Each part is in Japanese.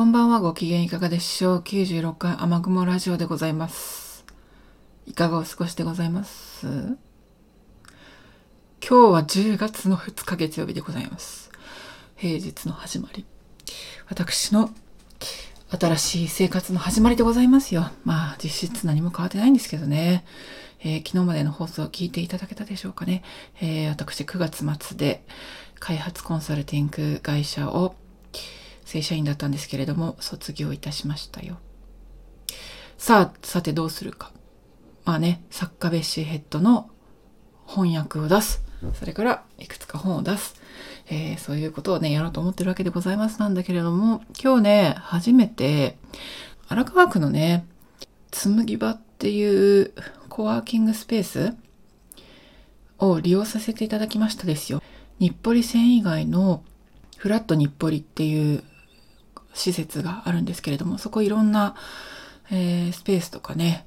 こんばんは。ご機嫌いかがでしょう ?96 回雨雲ラジオでございます。いかがお過ごしでございます？今日は10月の2日月曜日でございます。平日の始まり。私の新しい生活の始まりでございますよ。まあ実質何も変わってないんですけどね。えー昨日までの放送を聞いていただけたでしょうかね。えー私9月末で開発コンサルティング会社を正社員だったんですけれども、卒業いたしましたよ。さあ、さてどうするか。まあね、作家ベッシーヘッドの翻訳を出す。それから、いくつか本を出す。えーそういうことをね、やろうと思ってるわけでございますなんだけれども、今日ね、初めて、荒川区のね、紬場っていうコワーキングスペースを利用させていただきましたですよ。日暮里線以外のフラット日暮里っていう施設があるんですけれども、そこいろんな、えースペースとかね、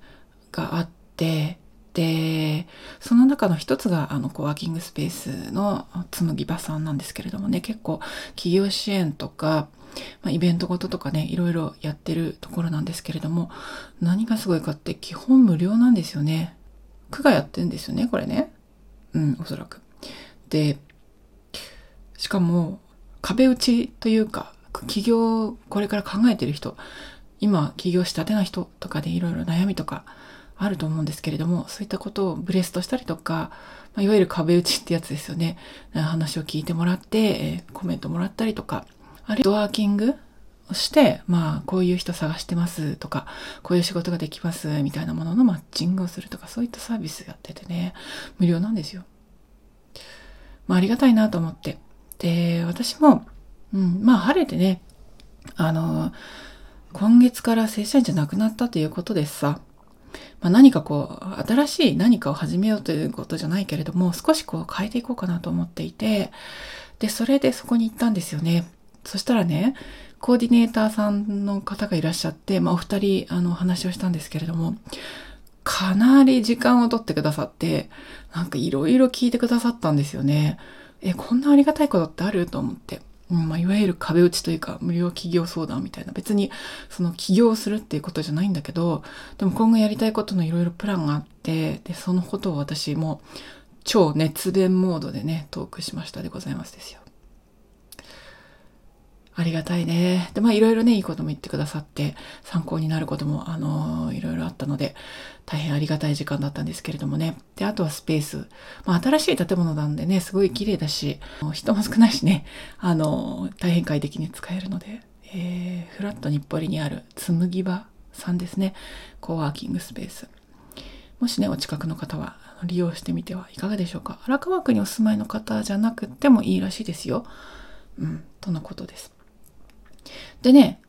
があって、で、その中の一つがあのコワーキングスペースの紬場さんなんですけれどもね、結構企業支援とか、まあ、イベントごととかね、いろいろやってるところなんですけれども、何がすごいかって基本無料なんですよね。区がやってるんですよね、これね。うん、おそらく。で、しかも壁打ちというか、起業これから考えてる人、今起業したてな人とかでいろいろ悩みとかあると思うんですけれども、そういったことをブレストしたりとか、まあ、いわゆる壁打ちってやつですよね。話を聞いてもらって、えコメントもらったりとか、あるいはワーキングをして、まあ、こういう人探してますとか、こういう仕事ができますみたいなもののマッチングをするとか、そういったサービスやっててね、無料なんですよ。まあ、ありがたいなと思って。で、私も、うん、まあ、晴れてね、あの、今月から正社員じゃなくなったということでさ、まあ、何かこう、新しい何かを始めようということじゃないけれども、少しこう変えていこうかなと思っていて、で、それでそこに行ったんですよね。そしたらね、コーディネーターさんの方がいらっしゃって、まあ、お二人、あの、お話をしたんですけれども、かなり時間を取ってくださって、なんかいろいろ聞いてくださったんですよね。え、こんなありがたいことってある？と思って。うんまあ、いわゆる壁打ちというか、無料企業相談みたいな。別に、その起業するっていうことじゃないんだけど、でも今後やりたいことのいろいろプランがあって、で、そのことを私も超熱弁モードでね、トークしましたでございますですよ。ありがたいね。で、まあいろいろね、いいことも言ってくださって、参考になることも、あのいろいろあったので、大変ありがたい時間だったんですけれどもね。で、あとはスペース。まあ新しい建物なんでね、すごい綺麗だし、人も少ないしね、あの大変快適に使えるので、えー、フラット日暮里にある紬場さんですね。コワーキングスペース。もしね、お近くの方は利用してみてはいかがでしょうか。荒川区にお住まいの方じゃなくてもいいらしいですよ。うん、とのことです。でね、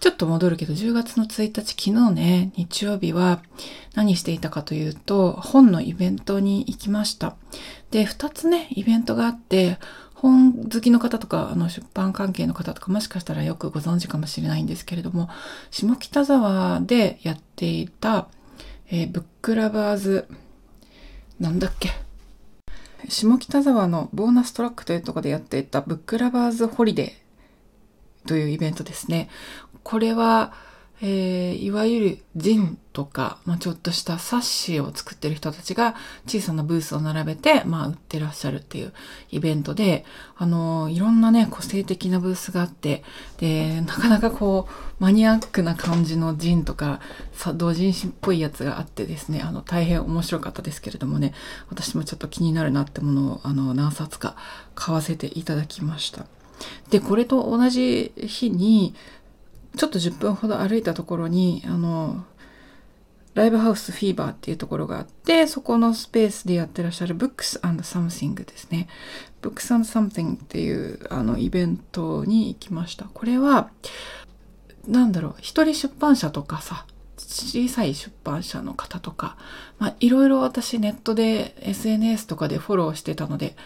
ちょっと戻るけど、10月の1日、昨日ね、日曜日は何していたかというと、本のイベントに行きました。で、2つね、イベントがあって、本好きの方とか、あの、出版関係の方とか、もしかしたらよくご存知かもしれないんですけれども、下北沢でやっていた、えーブックラバーズ、なんだっけ、下北沢の BONUS TRACK というとこでやっていた Book Lovers Holiday というイベントですね。これは、えーいわゆる zine とか、まあ、ちょっとした冊子を作ってる人たちが小さなブースを並べて、まあ、売ってらっしゃるっていうイベントで、あのーいろんなね、個性的なブースがあって、で、なかなかこう、マニアックな感じの zine とか、さ同人誌っぽいやつがあってですね、あの、大変面白かったですけれどもね、私もちょっと気になるなってものを、あの、何冊か買わせていただきました。で、これと同じ日に、ちょっと10分ほど歩いたところに、あの、ライブハウスフィーバーっていうところがあって、そこのスペースでやってらっしゃる Books and Something ですね。Books and Something っていうあのイベントに行きました。これは、なんだろう、一人出版社とかさ、小さい出版社の方とか、まあ、いろいろ私ネットで SNS とかでフォローしてたので、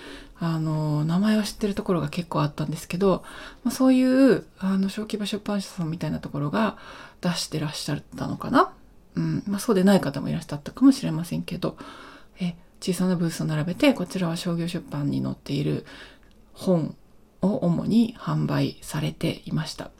あの、名前を知ってるところが結構あったんですけど、まあ、そういう、あの、小規模出版社さんみたいなところが出してらっしゃったのかなうん。まあ、そうでない方もいらっしゃったかもしれませんけど、え、小さなブースを並べて、こちらは商業出版に載っている本を主に販売されていました。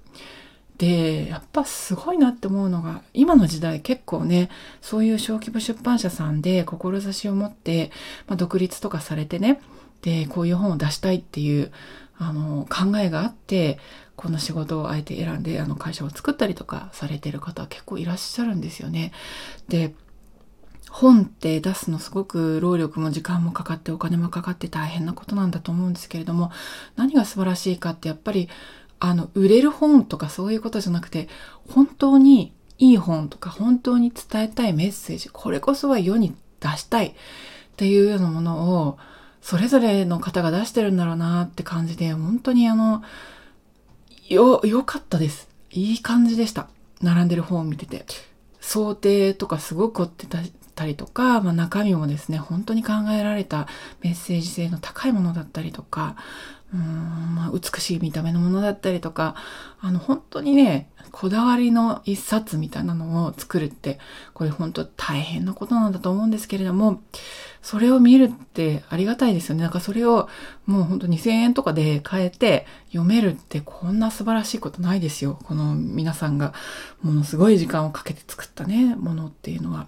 でやっぱすごいなって思うのが今の時代結構ねそういう小規模出版社さんで志を持って、まあ、独立とかされてねでこういう本を出したいっていうあの考えがあってこの仕事をあえて選んであの会社を作ったりとかされてる方は結構いらっしゃるんですよね。で本って出すのすごく労力も時間もかかってお金もかかって大変なことなんだと思うんですけれども何が素晴らしいかってやっぱりあの売れる本とかそういうことじゃなくて本当にいい本とか本当に伝えたいメッセージこれこそは世に出したいっていうようなものをそれぞれの方が出してるんだろうなって感じで本当にあのよ、良かったです。いい感じでした。並んでる本を見てて。想定とかすごく凝ってたりとか、まあ、中身もですね、本当に考えられたメッセージ性の高いものだったりとか、うん、まあ、美しい見た目のものだったりとか、あの、本当にね、こだわりの一冊みたいなのを作るって、これ本当大変なことなんだと思うんですけれども、それを見るってありがたいですよね。なんかそれをもうほんと2000円とかで買えて読めるってこんな素晴らしいことないですよ。この皆さんがものすごい時間をかけて作ったね、ものっていうのは。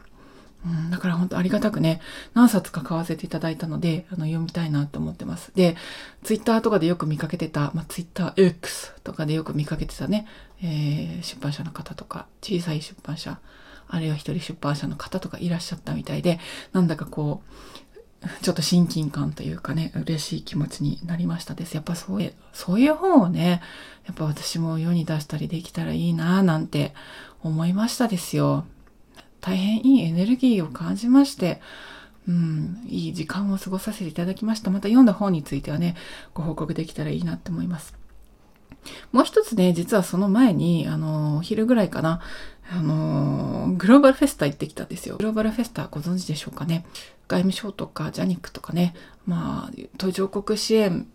うん、だから本当ありがたくね、何冊か買わせていただいたので、あの、読みたいなと思ってます。で、ツイッターとかでよく見かけてた、まあ、ツイッター X とかでよく見かけてたね、えー、出版社の方とか、小さい出版社、あるいは一人出版社の方とかいらっしゃったみたいで、なんだかこう、ちょっと親近感というかね、嬉しい気持ちになりましたです。やっぱそういう、そういう本をね、やっぱ私も世に出したりできたらいいなぁなんて思いましたですよ。大変いいエネルギーを感じまして、うん、いい時間を過ごさせていただきました。また読んだ本についてはね、ご報告できたらいいなって思います。もう一つね、実はその前に、あの、お昼ぐらいかな、あの、グローバルフェスタ行ってきたんですよ。グローバルフェスタご存知でしょうかね。外務省とかジャニックとかね、まあ、途上国支援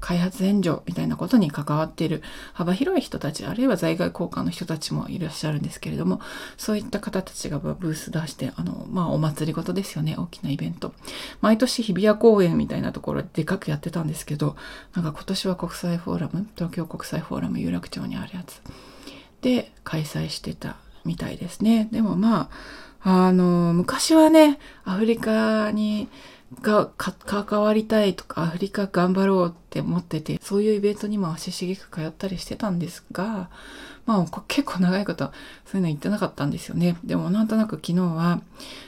開発援助みたいなことに関わっている幅広い人たち、あるいは在外交換の人たちもいらっしゃるんですけれども、そういった方たちがブース出して、あの、まあ、お祭りごとですよね、大きなイベント。毎年日比谷公園みたいなところでかくやってたんですけど、なんか今年は国際フォーラム、東京国際フォーラム有楽町にあるやつで開催してたみたいですね。でもまあ、あの、昔はね、アフリカに、が関わりたいとかアフリカ頑張ろうって思っててそういうイベントにも足しげく通ったりしてたんですがまあ結構長いことそういうの言ってなかったんですよね。でもなんとなく昨日は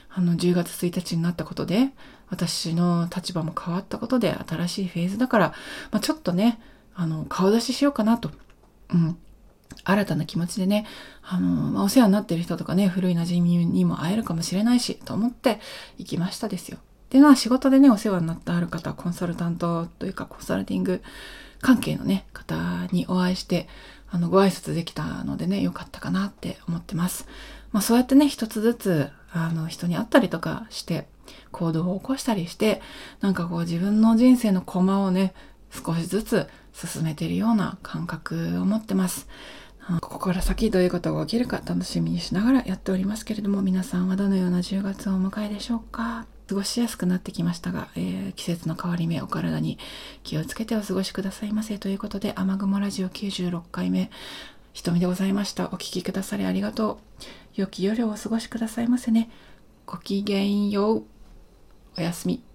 あの10月1日になったことで私の立場も変わったことで新しいフェーズだから、まあ、ちょっとねあの顔出ししようかなと、うん、新たな気持ちでね、あの、まあ、お世話になってる人とかね、古い馴染みにも会えるかもしれないし、と思って行きましたですよ。で、まあ仕事でね、お世話になってある方、コンサルタントというかコンサルティング関係のね、方にお会いして、あの、ご挨拶できたのでね、良かったかなって思ってます。まあそうやってね、一つずつ、あの、人に会ったりとかして、行動を起こしたりして、なんかこう自分の人生の駒をね、少しずつ進めているような感覚を持ってます。ここから先どういうことが起きるか楽しみにしながらやっておりますけれども、皆さんはどのような10月をお迎えでしょうか？過ごしやすくなってきましたが、えー、季節の変わり目お体に気をつけてお過ごしくださいませ。ということで雨雲ラジオ96回目瞳でございました。お聴きくださりありがとう。良き夜をお過ごしくださいませね。ごきげんよう。おやすみ。